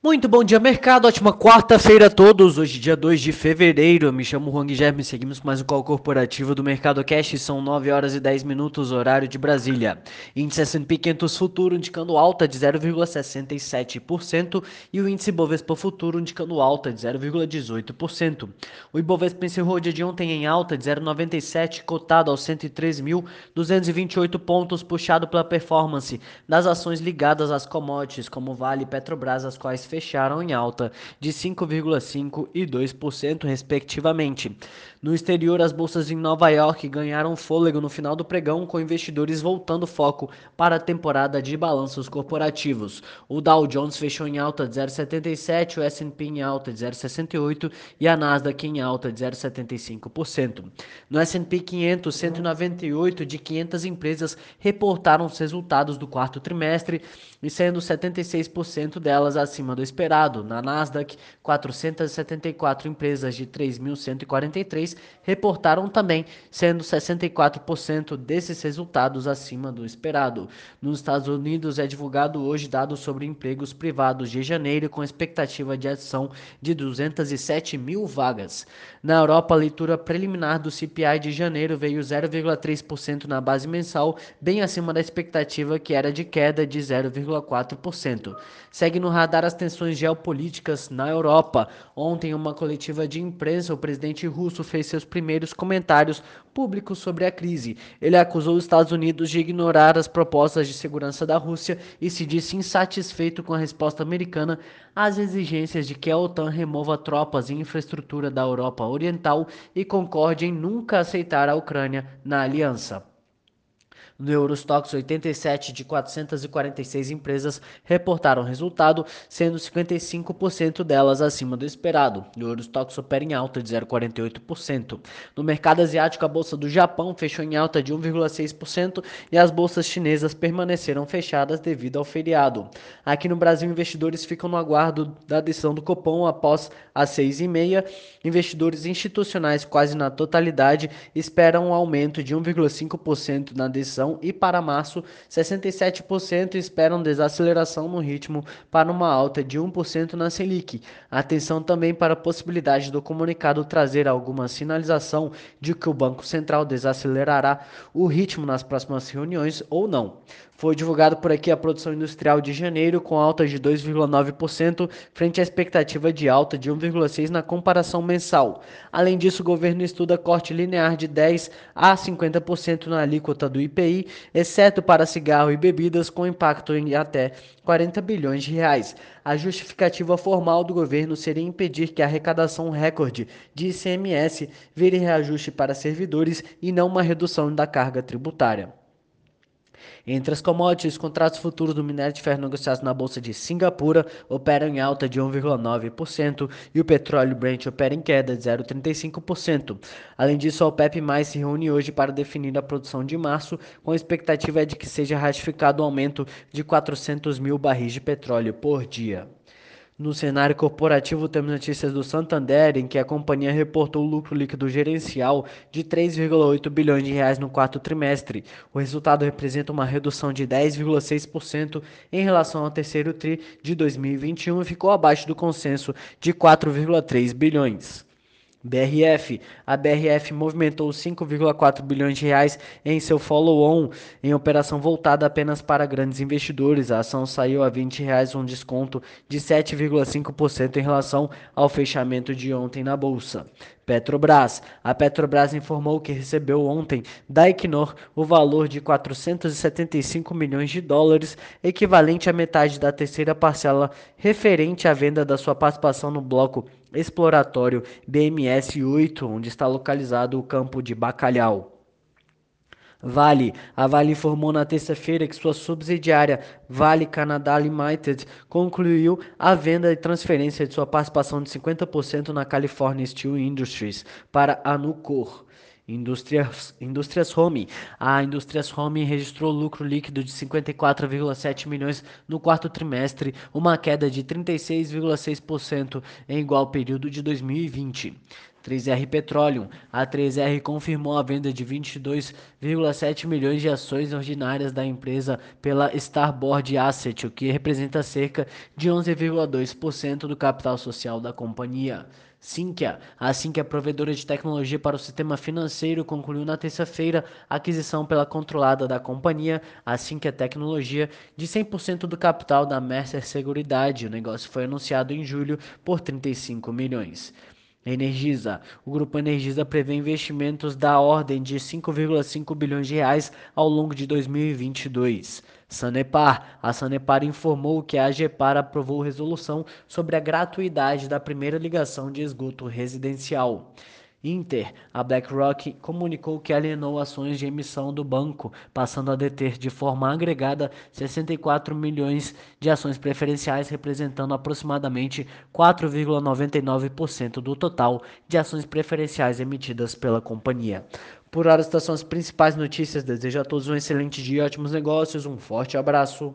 Muito bom dia, mercado. Ótima quarta-feira a todos. Hoje, dia 2 de fevereiro. Me chamo Juan Guilherme. Seguimos mais um call corporativo do Mercado Cash. São 9 horas e 10 minutos, horário de Brasília. Índice S&P 500 Futuro indicando alta de 0,67% e o índice Bovespa Futuro indicando alta de 0,18%. O Ibovespa encerrou o dia de ontem em alta de 0,97, cotado aos 103.228 pontos, puxado pela performance das ações ligadas às commodities, como Vale e Petrobras, as quais fecharam em alta de 5,5% e 2%, respectivamente. No exterior, as bolsas em Nova York ganharam fôlego no final do pregão, com investidores voltando foco para a temporada de balanços corporativos. O Dow Jones fechou em alta de 0,77, o S&P em alta de 0,68 e a Nasdaq em alta de 0,75%. No S&P 500, 198 de 500 empresas reportaram os resultados do quarto trimestre, e sendo 76% delas acima do esperado. Na Nasdaq, 474 empresas de 3.143 reportaram também, sendo 64% desses resultados acima do esperado. Nos Estados Unidos é divulgado hoje dados sobre empregos privados de janeiro, com expectativa de adição de 207 mil vagas. Na Europa, a leitura preliminar do CPI de janeiro veio 0,3% na base mensal, bem acima da expectativa que era de queda de 0,4%. Segue no radar as tensões geopolíticas na Europa. Ontem, em uma coletiva de imprensa, o presidente russo fez seus primeiros comentários públicos sobre a crise. Ele acusou os Estados Unidos de ignorar as propostas de segurança da Rússia e se disse insatisfeito com a resposta americana às exigências de que a OTAN remova tropas e infraestrutura da Europa Oriental e concorde em nunca aceitar a Ucrânia na aliança. No Eurostox, 87 de 446 empresas reportaram resultado, sendo 55% delas acima do esperado. O Eurostox opera em alta de 0,48%. No mercado asiático, a bolsa do Japão fechou em alta de 1,6% e as bolsas chinesas permaneceram fechadas devido ao feriado. Aqui no Brasil, investidores ficam no aguardo da decisão do Copom após as 6h30. Investidores institucionais, quase na totalidade, esperam um aumento de 1,5% na decisão e para março, 67% esperam desaceleração no ritmo para uma alta de 1% na Selic. Atenção também para a possibilidade do comunicado trazer alguma sinalização de que o Banco Central desacelerará o ritmo nas próximas reuniões ou não. Foi divulgado por aqui a produção industrial de janeiro com alta de 2,9% frente à expectativa de alta de 1,6% na comparação mensal. Além disso, o governo estuda corte linear de 10 a 50% na alíquota do IPI, exceto para cigarro e bebidas, com impacto em até 40 bilhões de reais. A justificativa formal do governo seria impedir que a arrecadação recorde de ICMS vire reajuste para servidores e não uma redução da carga tributária. Entre as commodities, os contratos futuros do minério de ferro negociados na Bolsa de Singapura operam em alta de 1,9% e o petróleo Brent opera em queda de 0,35%. Além disso, a OPEP+, se reúne hoje para definir a produção de março, com a expectativa de que seja ratificado o um aumento de 400 mil barris de petróleo por dia. No cenário corporativo, temos notícias do Santander, em que a companhia reportou lucro líquido gerencial de 3,8 bilhões de reais no quarto trimestre. O resultado representa uma redução de 10,6% em relação ao terceiro tri de 2021 e ficou abaixo do consenso de 4,3 bilhões. BRF. A BRF movimentou 5,4 bilhões de reais em seu follow-on em operação voltada apenas para grandes investidores. A ação saiu a 20 reais, um desconto de 7,5% em relação ao fechamento de ontem na bolsa. Petrobras. A Petrobras informou que recebeu ontem da Equinor o valor de 475 milhões de dólares, equivalente à metade da terceira parcela referente à venda da sua participação no bloco exploratório BMS 8, onde está localizado o campo de Bacalhau. Vale. A Vale informou na terça-feira que sua subsidiária Vale Canada Limited concluiu a venda e transferência de sua participação de 50% na California Steel Industries para a Nucor. Indústrias, Indústrias Home. A Indústrias Home registrou lucro líquido de 54,7 milhões no quarto trimestre, uma queda de 36,6% em igual período de 2020. 3R Petroleum. A 3R confirmou a venda de 22,7 milhões de ações ordinárias da empresa pela Starboard Asset, o que representa cerca de 11,2% do capital social da companhia. Sinqia. A provedora de tecnologia para o sistema financeiro, concluiu na terça-feira a aquisição pela controlada da companhia, a Tecnologia, de 100% do capital da Mercer Seguridade. O negócio foi anunciado em julho por 35 milhões. Energisa. O grupo Energisa prevê investimentos da ordem de 5,5 bilhões de reais ao longo de 2022. Sanepar. A Sanepar informou que a AGEPAR aprovou resolução sobre a gratuidade da primeira ligação de esgoto residencial. Inter, a BlackRock comunicou que alienou ações de emissão do banco, passando a deter de forma agregada 64 milhões de ações preferenciais, representando aproximadamente 4,99% do total de ações preferenciais emitidas pela companhia. Por hora, estas são as principais notícias. Desejo a todos um excelente dia, ótimos negócios, um forte abraço.